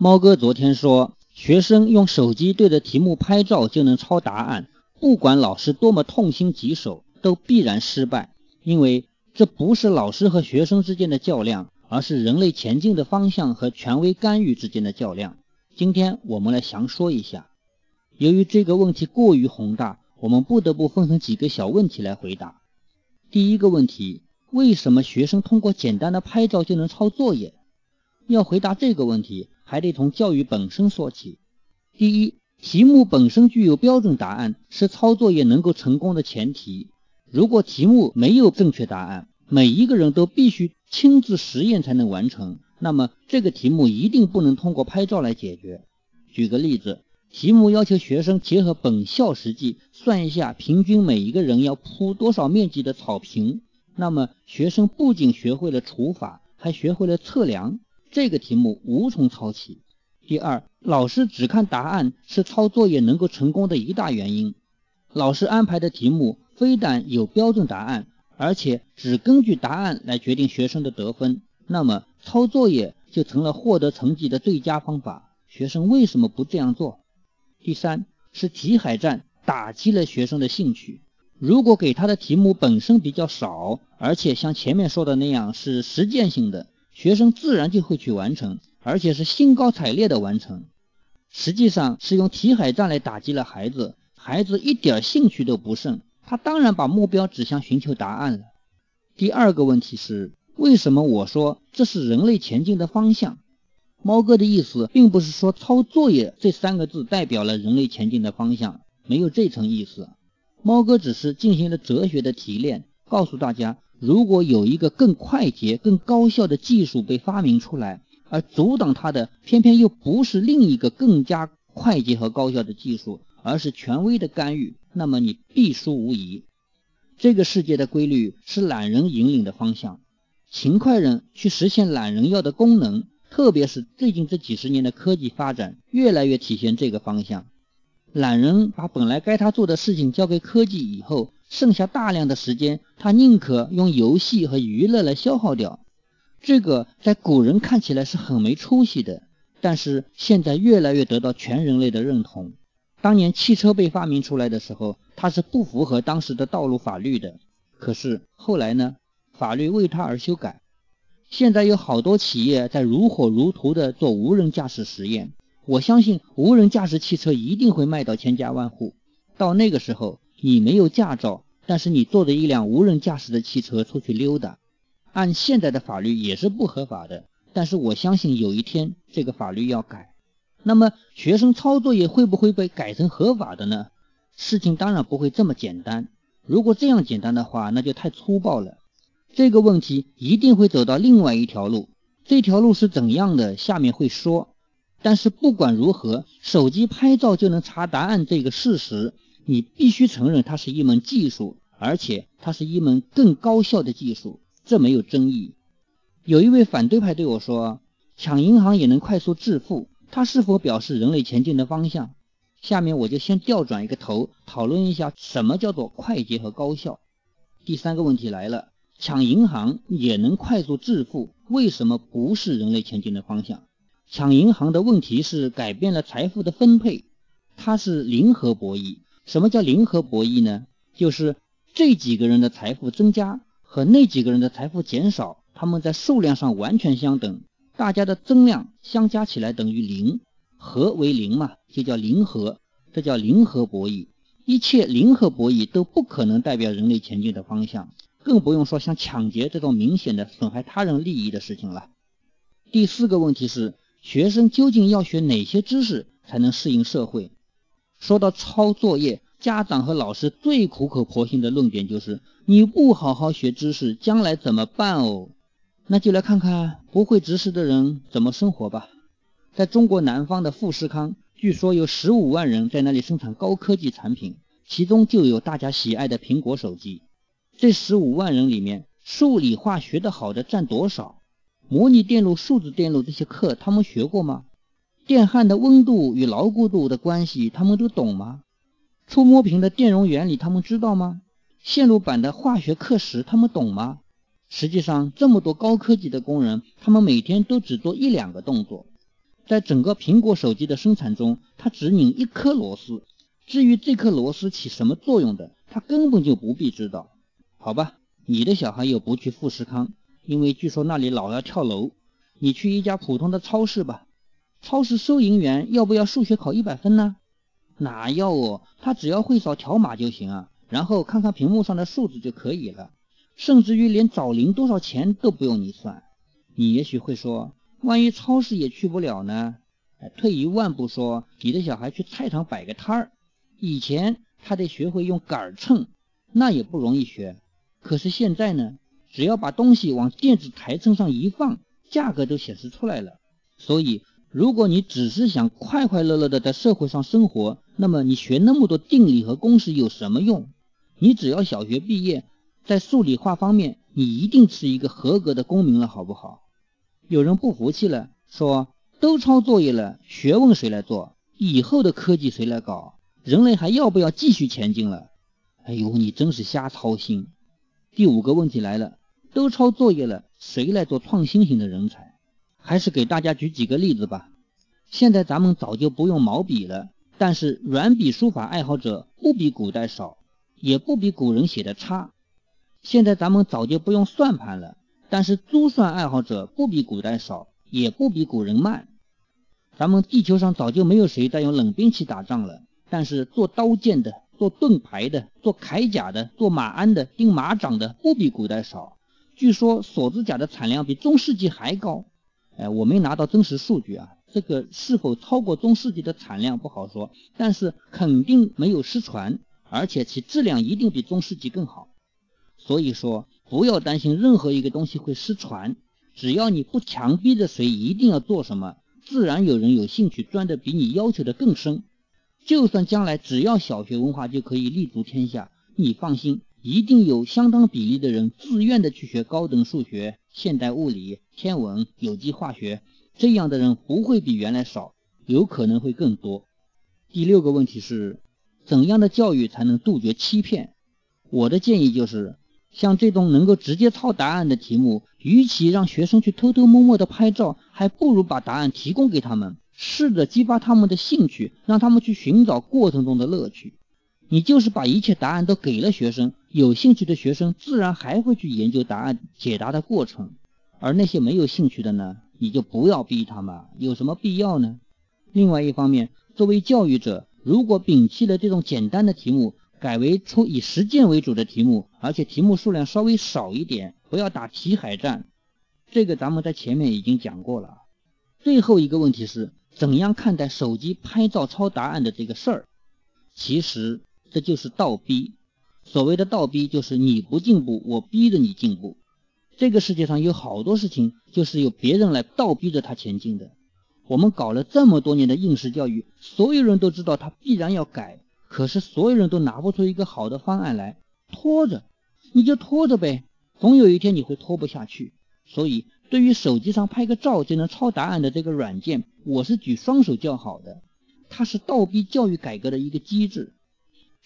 猫哥昨天说，学生用手机对着题目拍照就能抄答案，不管老师多么痛心疾首，都必然失败，因为这不是老师和学生之间的较量，而是人类前进的方向和权威干预之间的较量。今天我们来详说一下。由于这个问题过于宏大，我们不得不分成几个小问题来回答。第一个问题，为什么学生通过简单的拍照就能抄作业？要回答这个问题。还得从教育本身说起。第一，题目本身具有标准答案，是抄作业能够成功的前提。如果题目没有正确答案，每一个人都必须亲自实验才能完成，那么这个题目一定不能通过拍照来解决。举个例子，题目要求学生结合本校实际，算一下平均每一个人要铺多少面积的草坪。那么学生不仅学会了除法，还学会了测量。这个题目无从抄起。第二，老师只看答案是抄作业能够成功的一大原因。老师安排的题目非但有标准答案，而且只根据答案来决定学生的得分，那么抄作业就成了获得成绩的最佳方法。学生为什么不这样做？第三，是题海战打击了学生的兴趣。如果给他的题目本身比较少，而且像前面说的那样是实践性的。学生自然就会去完成，而且是兴高采烈的完成。实际上是用题海战来打击了孩子，孩子一点兴趣都不剩，他当然把目标指向寻求答案了。第二个问题是，为什么我说这是人类前进的方向？猫哥的意思并不是说抄作业这三个字代表了人类前进的方向，没有这层意思。猫哥只是进行了哲学的提炼，告诉大家。如果有一个更快捷、更高效的技术被发明出来，而阻挡它的偏偏又不是另一个更加快捷和高效的技术，而是权威的干预，那么你必输无疑。这个世界的规律是懒人引领的方向，勤快人去实现懒人要的功能，特别是最近这几十年的科技发展，越来越体现这个方向。懒人把本来该他做的事情交给科技以后。剩下大量的时间，他宁可用游戏和娱乐来消耗掉。这个在古人看起来是很没出息的，但是现在越来越得到全人类的认同。当年汽车被发明出来的时候，它是不符合当时的道路法律的。可是后来呢，法律为它而修改。现在有好多企业在如火如荼的做无人驾驶实验。我相信无人驾驶汽车一定会卖到千家万户。到那个时候。你没有驾照，但是你坐着一辆无人驾驶的汽车出去溜达，按现在的法律也是不合法的。但是我相信有一天这个法律要改。那么学生抄作业会不会被改成合法的呢？事情当然不会这么简单。如果这样简单的话，那就太粗暴了。这个问题一定会走到另外一条路。这条路是怎样的？下面会说。但是不管如何，手机拍照就能查答案这个事实。你必须承认它是一门技术，而且它是一门更高效的技术，这没有争议。有一位反对派对我说：“抢银行也能快速致富，它是否表示人类前进的方向？”下面我就先调转一个头，讨论一下什么叫做快捷和高效。第三个问题来了：抢银行也能快速致富，为什么不是人类前进的方向？抢银行的问题是改变了财富的分配，它是零和博弈。什么叫零和博弈呢？就是这几个人的财富增加和那几个人的财富减少，他们在数量上完全相等，大家的增量相加起来等于零，和为零嘛，就叫零和，这叫零和博弈。一切零和博弈都不可能代表人类前进的方向，更不用说像抢劫这种明显的损害他人利益的事情了。第四个问题是，学生究竟要学哪些知识才能适应社会？说到抄作业，家长和老师最苦口婆心的论点就是：你不好好学知识，将来怎么办哦？那就来看看不会知识的人怎么生活吧。在中国南方的富士康，据说有十五万人在那里生产高科技产品，其中就有大家喜爱的苹果手机。这十五万人里面，数理化学得好的占多少？模拟电路、数字电路这些课，他们学过吗？电焊的温度与牢固度的关系，他们都懂吗？触摸屏的电容原理，他们知道吗？线路板的化学课时，他们懂吗？实际上，这么多高科技的工人，他们每天都只做一两个动作，在整个苹果手机的生产中，他只拧一颗螺丝。至于这颗螺丝起什么作用的，他根本就不必知道。好吧，你的小孩又不去富士康，因为据说那里老要跳楼。你去一家普通的超市吧，超市收银员要不要数学考一百分呢？哪要哦，他只要会扫条码就行啊，然后看看屏幕上的数字就可以了，甚至于连找零多少钱都不用你算。你也许会说，万一超市也去不了呢？退一万步说，你的小孩去菜场摆个摊儿，以前他得学会用杆秤，那也不容易学。可是现在呢，只要把东西往电子台秤上一放。价格都显示出来了，所以如果你只是想快快乐乐的在社会上生活，那么你学那么多定理和公式有什么用？你只要小学毕业，在数理化方面，你一定是一个合格的公民了，好不好？有人不服气了，说都抄作业了，学问谁来做？以后的科技谁来搞？人类还要不要继续前进了？哎呦，你真是瞎操心！第五个问题来了，都抄作业了。谁来做创新型的人才？还是给大家举几个例子吧。现在咱们早就不用毛笔了，但是软笔书法爱好者不比古代少，也不比古人写的差。现在咱们早就不用算盘了，但是珠算爱好者不比古代少，也不比古人慢。咱们地球上早就没有谁在用冷兵器打仗了，但是做刀剑的、做盾牌的、做铠甲的、做马鞍的、钉马掌的不比古代少。据说锁子甲的产量比中世纪还高，哎，我没拿到真实数据啊，这个是否超过中世纪的产量不好说，但是肯定没有失传，而且其质量一定比中世纪更好。所以说，不要担心任何一个东西会失传，只要你不强逼着谁一定要做什么，自然有人有兴趣钻的比你要求的更深。就算将来只要小学文化就可以立足天下，你放心。一定有相当比例的人自愿的去学高等数学、现代物理、天文、有机化学，这样的人不会比原来少，有可能会更多。第六个问题是，怎样的教育才能杜绝欺骗？我的建议就是，像这种能够直接抄答案的题目，与其让学生去偷偷摸摸的拍照，还不如把答案提供给他们，试着激发他们的兴趣，让他们去寻找过程中的乐趣。你就是把一切答案都给了学生，有兴趣的学生自然还会去研究答案解答的过程，而那些没有兴趣的呢，你就不要逼他们，有什么必要呢？另外一方面，作为教育者，如果摒弃了这种简单的题目，改为出以实践为主的题目，而且题目数量稍微少一点，不要打题海战，这个咱们在前面已经讲过了。最后一个问题是怎样看待手机拍照抄答案的这个事儿？其实。这就是倒逼。所谓的倒逼，就是你不进步，我逼着你进步。这个世界上有好多事情，就是由别人来倒逼着他前进的。我们搞了这么多年的应试教育，所有人都知道他必然要改，可是所有人都拿不出一个好的方案来，拖着，你就拖着呗，总有一天你会拖不下去。所以，对于手机上拍个照就能抄答案的这个软件，我是举双手叫好的。它是倒逼教育改革的一个机制。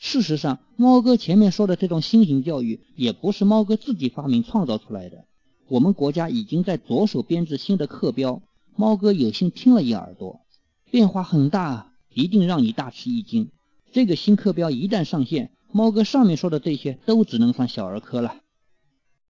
事实上，猫哥前面说的这种新型教育也不是猫哥自己发明创造出来的。我们国家已经在着手编制新的课标，猫哥有幸听了一耳朵，变化很大，一定让你大吃一惊。这个新课标一旦上线，猫哥上面说的这些都只能算小儿科了。